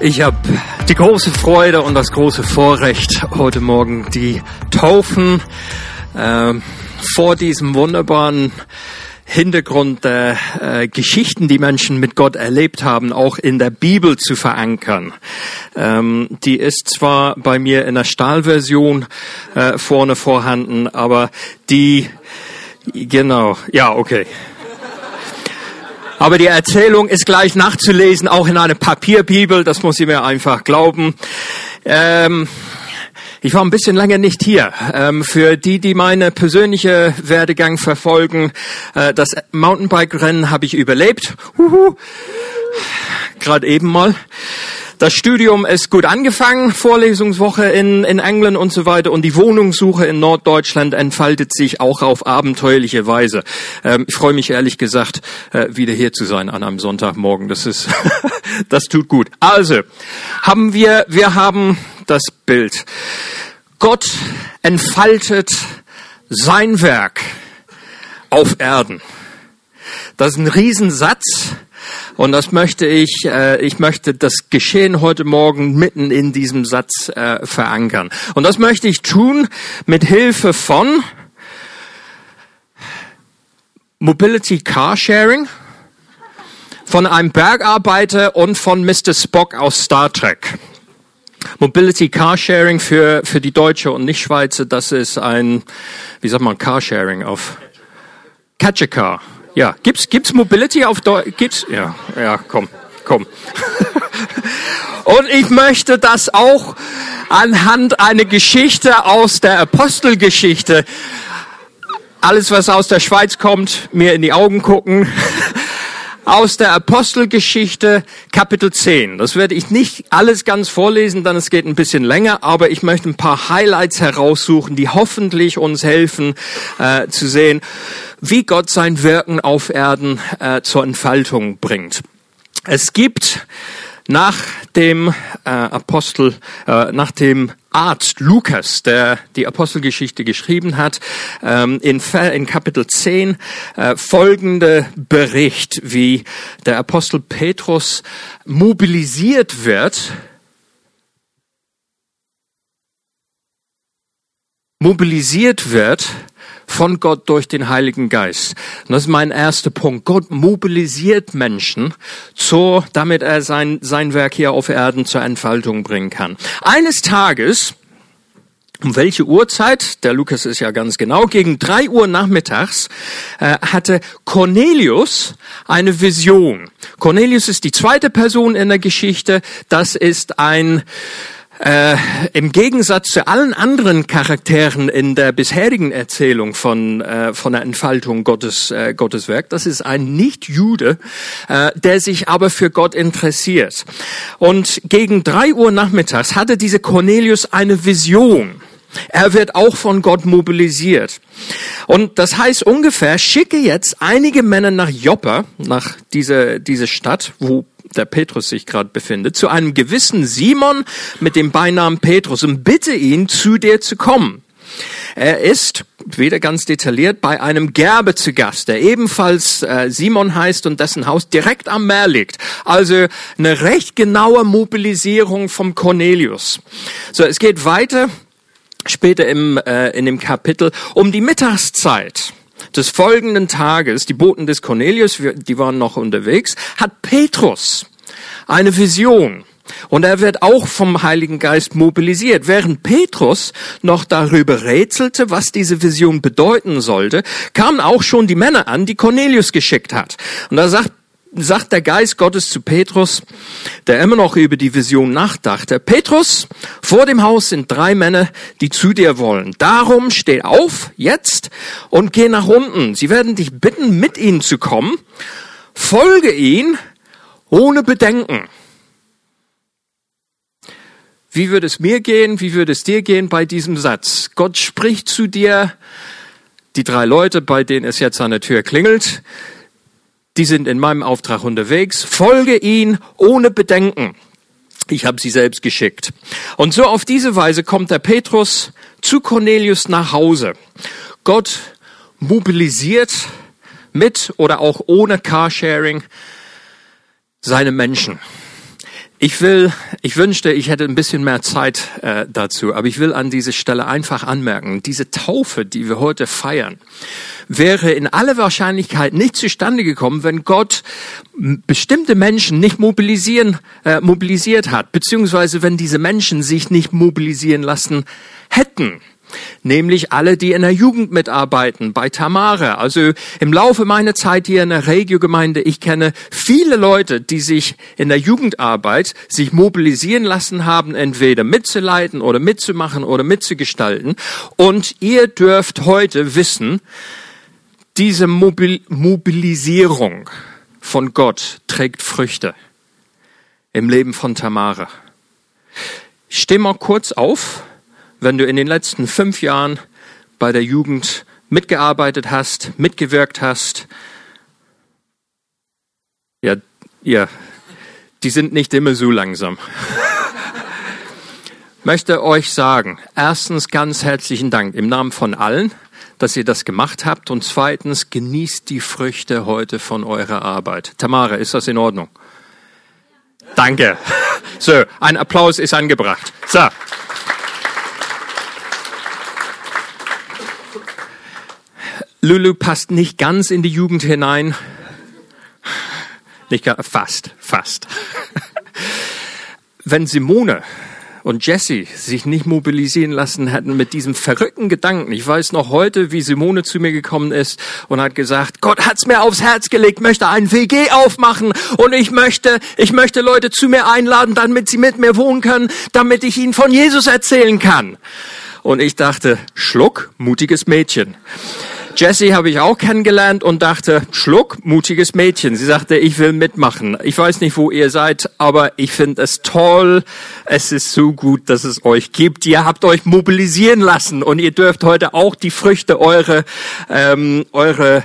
Ich habe die große Freude und das große Vorrecht, heute Morgen die Taufen äh, vor diesem wunderbaren Hintergrund der äh, Geschichten, die Menschen mit Gott erlebt haben, auch in der Bibel zu verankern. Ähm, die ist zwar bei mir in der Stahlversion äh, vorne vorhanden, aber die, genau, ja, okay. Aber die Erzählung ist gleich nachzulesen, auch in einer Papierbibel, das muss ich mir einfach glauben. Ähm, ich war ein bisschen länger nicht hier. Ähm, für die, die meine persönliche Werdegang verfolgen, äh, das Mountainbike-Rennen habe ich überlebt. Gerade eben mal. Das Studium ist gut angefangen, Vorlesungswoche in, in England und so weiter und die Wohnungssuche in Norddeutschland entfaltet sich auch auf abenteuerliche Weise. Ähm, ich freue mich ehrlich gesagt, äh, wieder hier zu sein an einem Sonntagmorgen. Das ist, das tut gut. Also, haben wir, wir haben das Bild. Gott entfaltet sein Werk auf Erden. Das ist ein Riesensatz. Und das möchte ich, äh, ich möchte das Geschehen heute Morgen mitten in diesem Satz äh, verankern. Und das möchte ich tun mit Hilfe von Mobility Carsharing, von einem Bergarbeiter und von Mr. Spock aus Star Trek. Mobility Carsharing für, für die Deutsche und Nicht-Schweizer, das ist ein, wie sagt man, Carsharing auf Catch a Car. Ja, gibt's gibt's Mobility auf Deutsch? Gibt's? Ja, ja, komm, komm. Und ich möchte das auch anhand einer Geschichte aus der Apostelgeschichte, alles was aus der Schweiz kommt, mir in die Augen gucken. Aus der Apostelgeschichte Kapitel 10. Das werde ich nicht alles ganz vorlesen, dann es geht ein bisschen länger, aber ich möchte ein paar Highlights heraussuchen, die hoffentlich uns helfen äh, zu sehen, wie Gott sein Wirken auf Erden äh, zur Entfaltung bringt. Es gibt nach dem äh, Apostel, äh, nach dem Arzt Lukas, der die Apostelgeschichte geschrieben hat, ähm, in, Kapitel 10 äh, folgende Bericht, wie der Apostel Petrus mobilisiert wird, mobilisiert wird von Gott durch den Heiligen Geist. Und das ist mein erster Punkt. Gott mobilisiert Menschen, so, damit er sein, sein Werk hier auf Erden zur Entfaltung bringen kann. Eines Tages, um welche Uhrzeit? Der Lukas ist ja ganz genau. Gegen drei Uhr nachmittags äh, hatte Cornelius eine Vision. Cornelius ist die zweite Person in der Geschichte. Das ist ein äh, Im Gegensatz zu allen anderen Charakteren in der bisherigen Erzählung von, äh, von der Entfaltung Gottes, äh, Gottes Werk, das ist ein Nicht-Jude, äh, der sich aber für Gott interessiert. Und gegen drei Uhr nachmittags hatte diese Cornelius eine Vision. Er wird auch von Gott mobilisiert. Und das heißt ungefähr, schicke jetzt einige Männer nach Joppa, nach dieser, diese Stadt, wo der Petrus sich gerade befindet, zu einem gewissen Simon mit dem Beinamen Petrus und bitte ihn, zu dir zu kommen. Er ist, weder ganz detailliert, bei einem Gerbe zu Gast, der ebenfalls äh, Simon heißt und dessen Haus direkt am Meer liegt. Also eine recht genaue Mobilisierung vom Cornelius. So, es geht weiter später im, äh, in dem Kapitel um die Mittagszeit des folgenden Tages, die Boten des Cornelius, die waren noch unterwegs, hat Petrus eine Vision. Und er wird auch vom Heiligen Geist mobilisiert. Während Petrus noch darüber rätselte, was diese Vision bedeuten sollte, kamen auch schon die Männer an, die Cornelius geschickt hat. Und da sagt sagt der Geist Gottes zu Petrus, der immer noch über die Vision nachdachte, Petrus, vor dem Haus sind drei Männer, die zu dir wollen. Darum steh auf jetzt und geh nach unten. Sie werden dich bitten, mit ihnen zu kommen. Folge ihnen ohne Bedenken. Wie würde es mir gehen? Wie würde es dir gehen bei diesem Satz? Gott spricht zu dir, die drei Leute, bei denen es jetzt an der Tür klingelt, die sind in meinem Auftrag unterwegs, folge ihn ohne Bedenken. Ich habe sie selbst geschickt. Und so auf diese Weise kommt der Petrus zu Cornelius nach Hause. Gott mobilisiert mit oder auch ohne Carsharing seine Menschen. Ich will, ich wünschte, ich hätte ein bisschen mehr Zeit äh, dazu, aber ich will an dieser Stelle einfach anmerken, diese Taufe, die wir heute feiern, wäre in aller Wahrscheinlichkeit nicht zustande gekommen, wenn Gott bestimmte Menschen nicht mobilisieren, äh, mobilisiert hat, beziehungsweise wenn diese Menschen sich nicht mobilisieren lassen hätten nämlich alle, die in der Jugend mitarbeiten, bei Tamara. Also im Laufe meiner Zeit hier in der Regiogemeinde, ich kenne viele Leute, die sich in der Jugendarbeit sich mobilisieren lassen haben, entweder mitzuleiten oder mitzumachen oder mitzugestalten. Und ihr dürft heute wissen, diese Mobil Mobilisierung von Gott trägt Früchte im Leben von Tamara. Steh mal kurz auf wenn du in den letzten fünf Jahren bei der Jugend mitgearbeitet hast, mitgewirkt hast. Ja, ja, die sind nicht immer so langsam. möchte euch sagen, erstens ganz herzlichen Dank im Namen von allen, dass ihr das gemacht habt und zweitens genießt die Früchte heute von eurer Arbeit. Tamara, ist das in Ordnung? Danke. So, ein Applaus ist angebracht. So. Lulu passt nicht ganz in die Jugend hinein. Nicht fast, fast. Wenn Simone und Jesse sich nicht mobilisieren lassen hätten mit diesem verrückten Gedanken. Ich weiß noch heute, wie Simone zu mir gekommen ist und hat gesagt, Gott hat's mir aufs Herz gelegt, möchte ein WG aufmachen und ich möchte, ich möchte Leute zu mir einladen, damit sie mit mir wohnen können, damit ich ihnen von Jesus erzählen kann. Und ich dachte, Schluck, mutiges Mädchen. Jessie habe ich auch kennengelernt und dachte, Schluck, mutiges Mädchen. Sie sagte, ich will mitmachen. Ich weiß nicht, wo ihr seid, aber ich finde es toll. Es ist so gut, dass es euch gibt. Ihr habt euch mobilisieren lassen und ihr dürft heute auch die Früchte eure, ähm, eure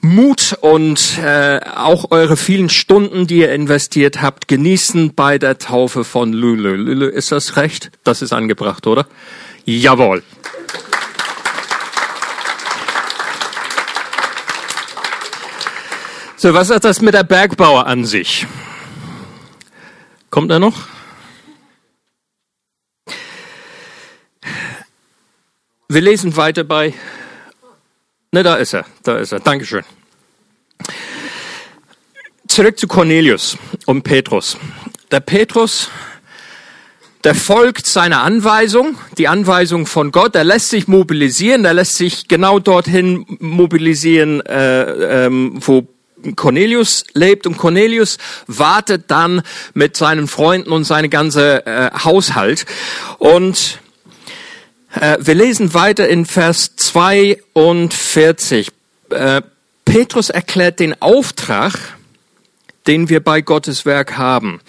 Mut und äh, auch eure vielen Stunden, die ihr investiert habt, genießen bei der Taufe von Lulu. Lulu, ist das recht? Das ist angebracht, oder? Jawohl. So, was hat das mit der Bergbauer an sich? Kommt er noch? Wir lesen weiter bei. Ne, da ist er, da ist er. Dankeschön. Zurück zu Cornelius und Petrus. Der Petrus, der folgt seiner Anweisung, die Anweisung von Gott. Er lässt sich mobilisieren, er lässt sich genau dorthin mobilisieren, äh, ähm, wo Cornelius lebt und Cornelius wartet dann mit seinen Freunden und seine ganze äh, Haushalt. Und äh, wir lesen weiter in Vers 42. Äh, Petrus erklärt den Auftrag, den wir bei Gottes Werk haben.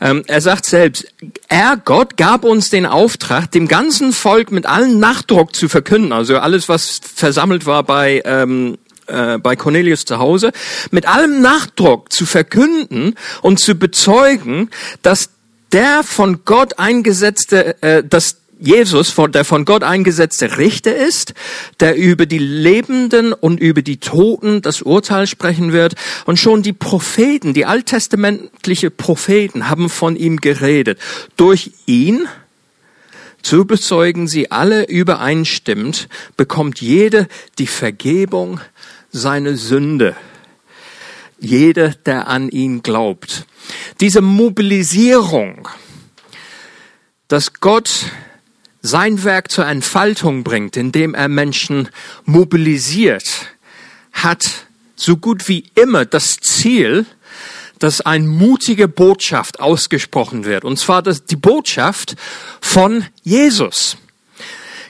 Ähm, er sagt selbst, er, Gott, gab uns den Auftrag, dem ganzen Volk mit allen Nachdruck zu verkünden. Also alles, was versammelt war bei ähm, äh, bei Cornelius zu Hause, mit allem Nachdruck zu verkünden und zu bezeugen, dass der von Gott eingesetzte, äh, dass Jesus, der von Gott eingesetzte Richter ist, der über die Lebenden und über die Toten das Urteil sprechen wird. Und schon die Propheten, die alttestamentliche Propheten haben von ihm geredet. Durch ihn, zu bezeugen sie alle übereinstimmt, bekommt jede die Vergebung seine Sünde. Jeder, der an ihn glaubt. Diese Mobilisierung, dass Gott sein Werk zur Entfaltung bringt, indem er Menschen mobilisiert, hat so gut wie immer das Ziel, dass eine mutige Botschaft ausgesprochen wird. Und zwar die Botschaft von Jesus.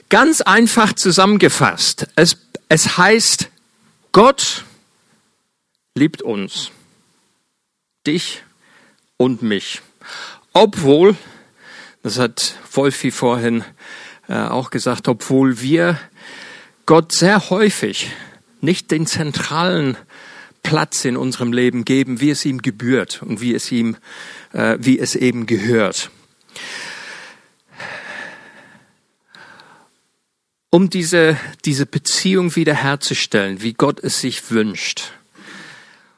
Ganz einfach zusammengefasst. Es, es heißt, Gott liebt uns, dich und mich. Obwohl, das hat Wolfi vorhin äh, auch gesagt, obwohl wir Gott sehr häufig nicht den zentralen Platz in unserem Leben geben, wie es ihm gebührt und wie es ihm, äh, wie es eben gehört. Um diese, diese Beziehung wiederherzustellen, wie Gott es sich wünscht,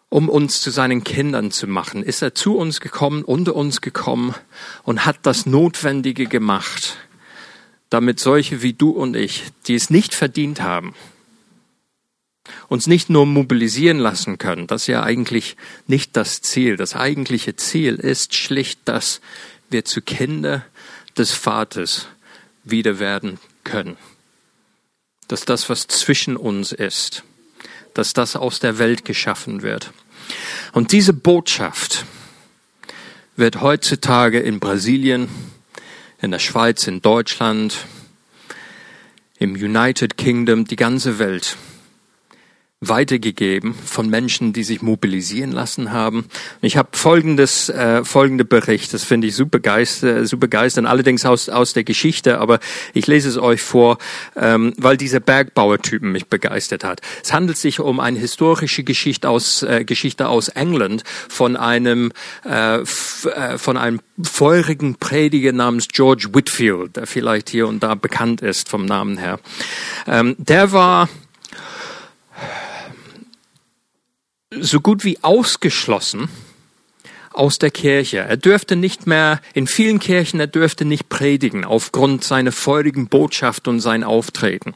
um uns zu seinen Kindern zu machen, ist er zu uns gekommen, unter uns gekommen und hat das Notwendige gemacht, damit solche wie du und ich, die es nicht verdient haben, uns nicht nur mobilisieren lassen können. Das ist ja eigentlich nicht das Ziel. Das eigentliche Ziel ist schlicht, dass wir zu Kinder des Vaters wieder werden können. Dass das, was zwischen uns ist, dass das aus der Welt geschaffen wird. Und diese Botschaft wird heutzutage in Brasilien, in der Schweiz, in Deutschland, im United Kingdom, die ganze Welt weitergegeben von Menschen, die sich mobilisieren lassen haben. Ich habe folgendes, äh, folgende Bericht, das finde ich super, geister, super begeisternd, allerdings aus, aus der Geschichte, aber ich lese es euch vor, ähm, weil dieser Bergbauertypen mich begeistert hat. Es handelt sich um eine historische Geschichte aus, äh, Geschichte aus England von einem, äh, äh, von einem feurigen Prediger namens George Whitfield, der vielleicht hier und da bekannt ist vom Namen her. Ähm, der war so gut wie ausgeschlossen aus der Kirche. Er dürfte nicht mehr, in vielen Kirchen, er dürfte nicht predigen aufgrund seiner feurigen Botschaft und sein Auftreten.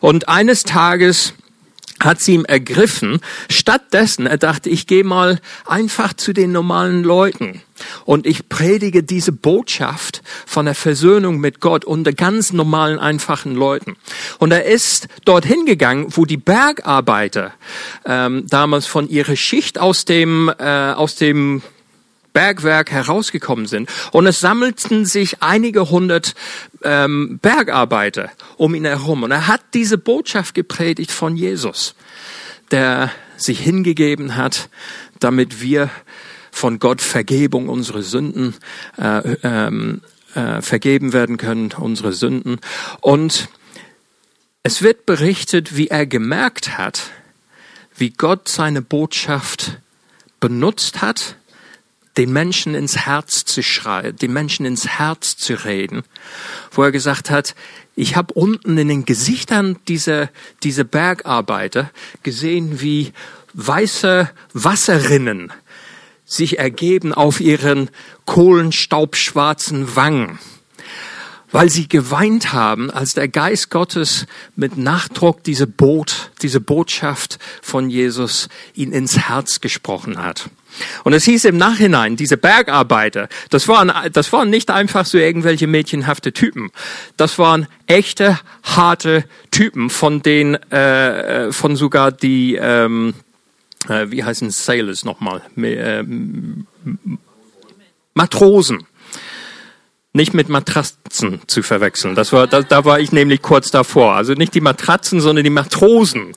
Und eines Tages hat sie ihm ergriffen. Stattdessen, er dachte, ich gehe mal einfach zu den normalen Leuten und ich predige diese Botschaft von der Versöhnung mit Gott unter ganz normalen, einfachen Leuten. Und er ist dorthin gegangen, wo die Bergarbeiter ähm, damals von ihrer Schicht aus dem, äh, aus dem Bergwerk herausgekommen sind. Und es sammelten sich einige hundert ähm, Bergarbeiter um ihn herum. Und er hat diese Botschaft gepredigt von Jesus, der sich hingegeben hat, damit wir von Gott Vergebung unsere Sünden äh, ähm, äh, vergeben werden können, unsere Sünden. Und es wird berichtet, wie er gemerkt hat, wie Gott seine Botschaft benutzt hat, den Menschen ins Herz zu schreien, den Menschen ins Herz zu reden, wo er gesagt hat, ich habe unten in den Gesichtern dieser, dieser Bergarbeiter gesehen, wie weiße Wasserrinnen sich ergeben auf ihren kohlenstaubschwarzen Wangen, weil sie geweint haben, als der Geist Gottes mit Nachdruck diese Boot, diese Botschaft von Jesus ihnen ins Herz gesprochen hat. Und es hieß im Nachhinein, diese Bergarbeiter, das waren, das waren nicht einfach so irgendwelche mädchenhafte Typen. Das waren echte, harte Typen, von denen, äh, von sogar die, ähm, äh, wie heißen Sailors nochmal? Äh, Matrosen. Nicht mit Matratzen zu verwechseln. Das war, da, da war ich nämlich kurz davor. Also nicht die Matratzen, sondern die Matrosen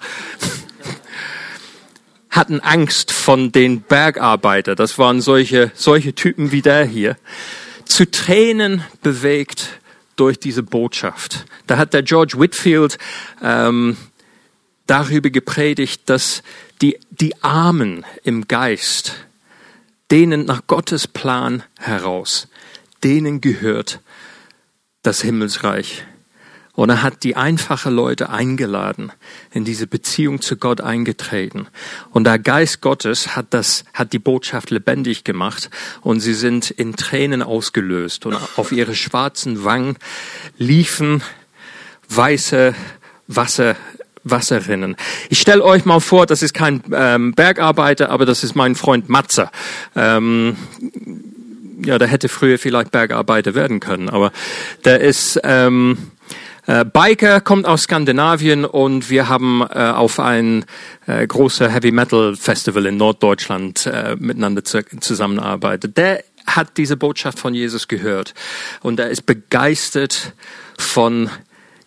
hatten Angst von den Bergarbeiter. Das waren solche, solche Typen wie der hier. Zu Tränen bewegt durch diese Botschaft. Da hat der George Whitfield ähm, darüber gepredigt, dass die, die Armen im Geist, denen nach Gottes Plan heraus, denen gehört das Himmelsreich. Und er hat die einfache Leute eingeladen, in diese Beziehung zu Gott eingetreten. Und der Geist Gottes hat das, hat die Botschaft lebendig gemacht und sie sind in Tränen ausgelöst und auf ihre schwarzen Wangen liefen weiße Wasser, Wasserrinnen. Ich stelle euch mal vor, das ist kein ähm, Bergarbeiter, aber das ist mein Freund Matze. Ähm, ja, der hätte früher vielleicht Bergarbeiter werden können, aber der ist ähm, äh, Biker kommt aus Skandinavien und wir haben äh, auf ein äh, großes Heavy Metal Festival in Norddeutschland äh, miteinander zu, zusammenarbeitet. Der hat diese Botschaft von Jesus gehört und er ist begeistert von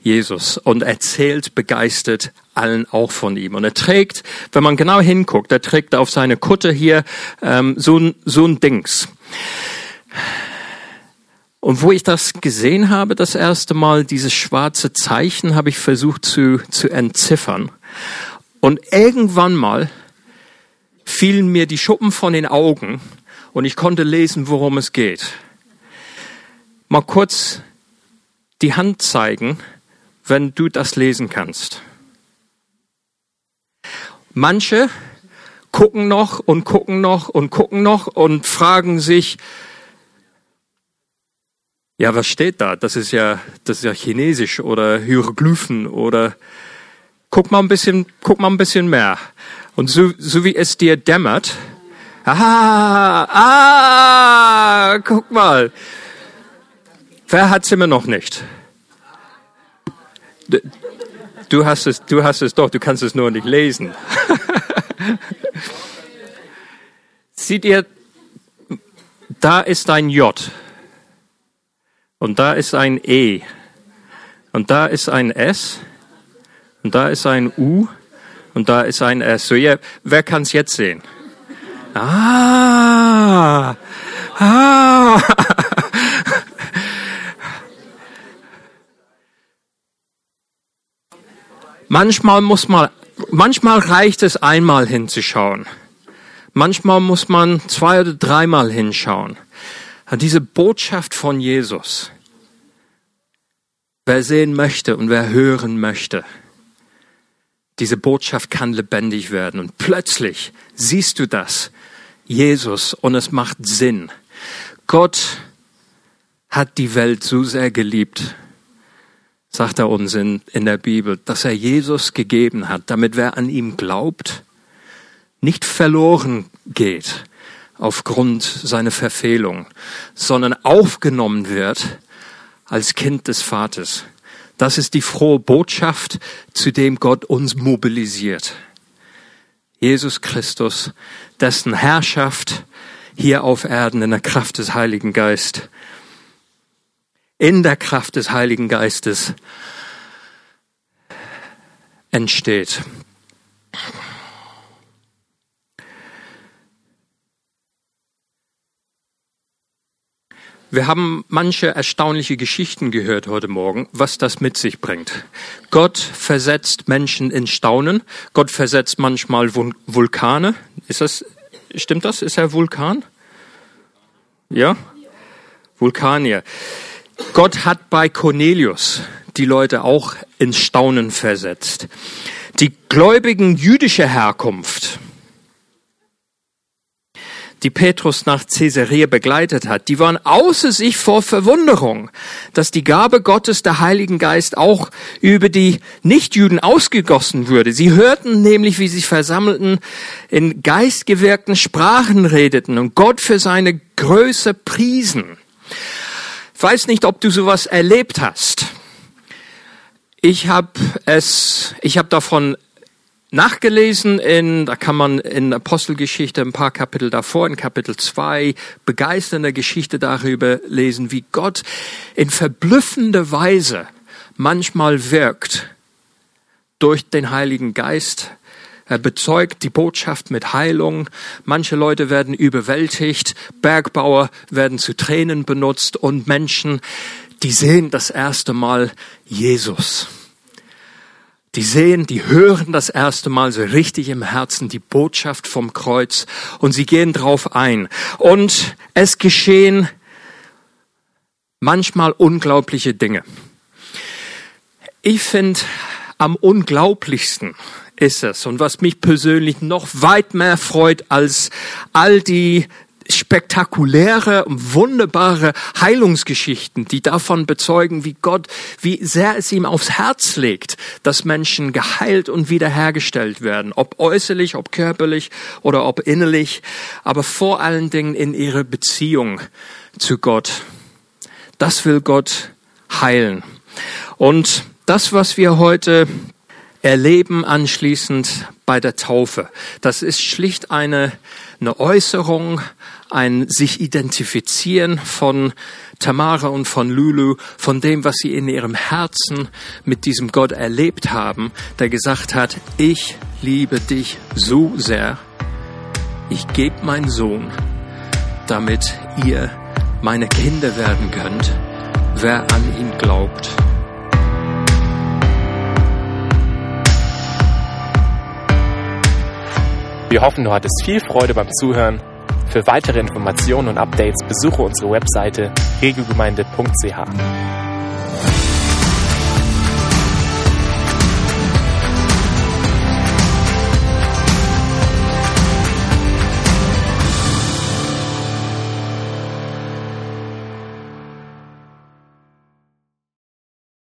Jesus und erzählt begeistert allen auch von ihm. Und er trägt, wenn man genau hinguckt, er trägt auf seine Kutte hier ähm, so, ein, so ein Dings. Und wo ich das gesehen habe, das erste Mal, dieses schwarze Zeichen, habe ich versucht zu, zu entziffern. Und irgendwann mal fielen mir die Schuppen von den Augen und ich konnte lesen, worum es geht. Mal kurz die Hand zeigen, wenn du das lesen kannst. Manche gucken noch und gucken noch und gucken noch und fragen sich, ja, was steht da? Das ist ja, das ist ja Chinesisch oder Hieroglyphen oder guck mal ein bisschen, guck mal ein bisschen mehr. Und so, so wie es dir dämmert, ah, ah, guck mal. Wer hat's immer noch nicht? Du hast es, du hast es doch, du kannst es nur nicht lesen. Seht ihr, da ist ein J und da ist ein E und da ist ein S und da ist ein U und da ist ein S. So, ja, wer kann es jetzt sehen? Ah, ah. Manchmal muss man, manchmal reicht es einmal hinzuschauen. Manchmal muss man zwei oder dreimal hinschauen. Diese Botschaft von Jesus. Wer sehen möchte und wer hören möchte, diese Botschaft kann lebendig werden. Und plötzlich siehst du das, Jesus, und es macht Sinn. Gott hat die Welt so sehr geliebt, sagt er uns in, in der Bibel, dass er Jesus gegeben hat, damit wer an ihm glaubt, nicht verloren geht aufgrund seiner Verfehlung, sondern aufgenommen wird als Kind des Vaters. Das ist die frohe Botschaft, zu dem Gott uns mobilisiert. Jesus Christus, dessen Herrschaft hier auf Erden in der Kraft des Heiligen Geistes, in der Kraft des Heiligen Geistes entsteht. Wir haben manche erstaunliche Geschichten gehört heute Morgen, was das mit sich bringt. Gott versetzt Menschen in Staunen. Gott versetzt manchmal Vulkane. Ist das, stimmt das? Ist er Vulkan? Ja? Vulkanier. Gott hat bei Cornelius die Leute auch in Staunen versetzt. Die Gläubigen jüdischer Herkunft, die Petrus nach Caesarea begleitet hat, die waren außer sich vor Verwunderung, dass die Gabe Gottes, der Heiligen Geist, auch über die Nichtjuden ausgegossen würde. Sie hörten nämlich, wie sie versammelten, in geistgewirkten Sprachen redeten und Gott für seine Größe priesen. Ich weiß nicht, ob du sowas erlebt hast. Ich habe es, ich habe davon nachgelesen in, da kann man in Apostelgeschichte ein paar Kapitel davor, in Kapitel 2, begeisternde Geschichte darüber lesen, wie Gott in verblüffender Weise manchmal wirkt durch den Heiligen Geist. Er bezeugt die Botschaft mit Heilung. Manche Leute werden überwältigt. Bergbauer werden zu Tränen benutzt und Menschen, die sehen das erste Mal Jesus. Die sehen, die hören das erste Mal so richtig im Herzen die Botschaft vom Kreuz und sie gehen drauf ein. Und es geschehen manchmal unglaubliche Dinge. Ich finde, am unglaublichsten ist es und was mich persönlich noch weit mehr freut als all die spektakuläre und wunderbare Heilungsgeschichten, die davon bezeugen, wie Gott, wie sehr es ihm aufs Herz legt, dass Menschen geheilt und wiederhergestellt werden, ob äußerlich, ob körperlich oder ob innerlich, aber vor allen Dingen in ihrer Beziehung zu Gott. Das will Gott heilen. Und das, was wir heute erleben anschließend bei der Taufe, das ist schlicht eine, eine Äußerung ein sich identifizieren von Tamara und von Lulu, von dem, was sie in ihrem Herzen mit diesem Gott erlebt haben, der gesagt hat, ich liebe dich so sehr, ich gebe meinen Sohn, damit ihr meine Kinder werden könnt, wer an ihn glaubt. Wir hoffen, du hattest viel Freude beim Zuhören für weitere Informationen und Updates besuche unsere Webseite regelgemeinde.ch.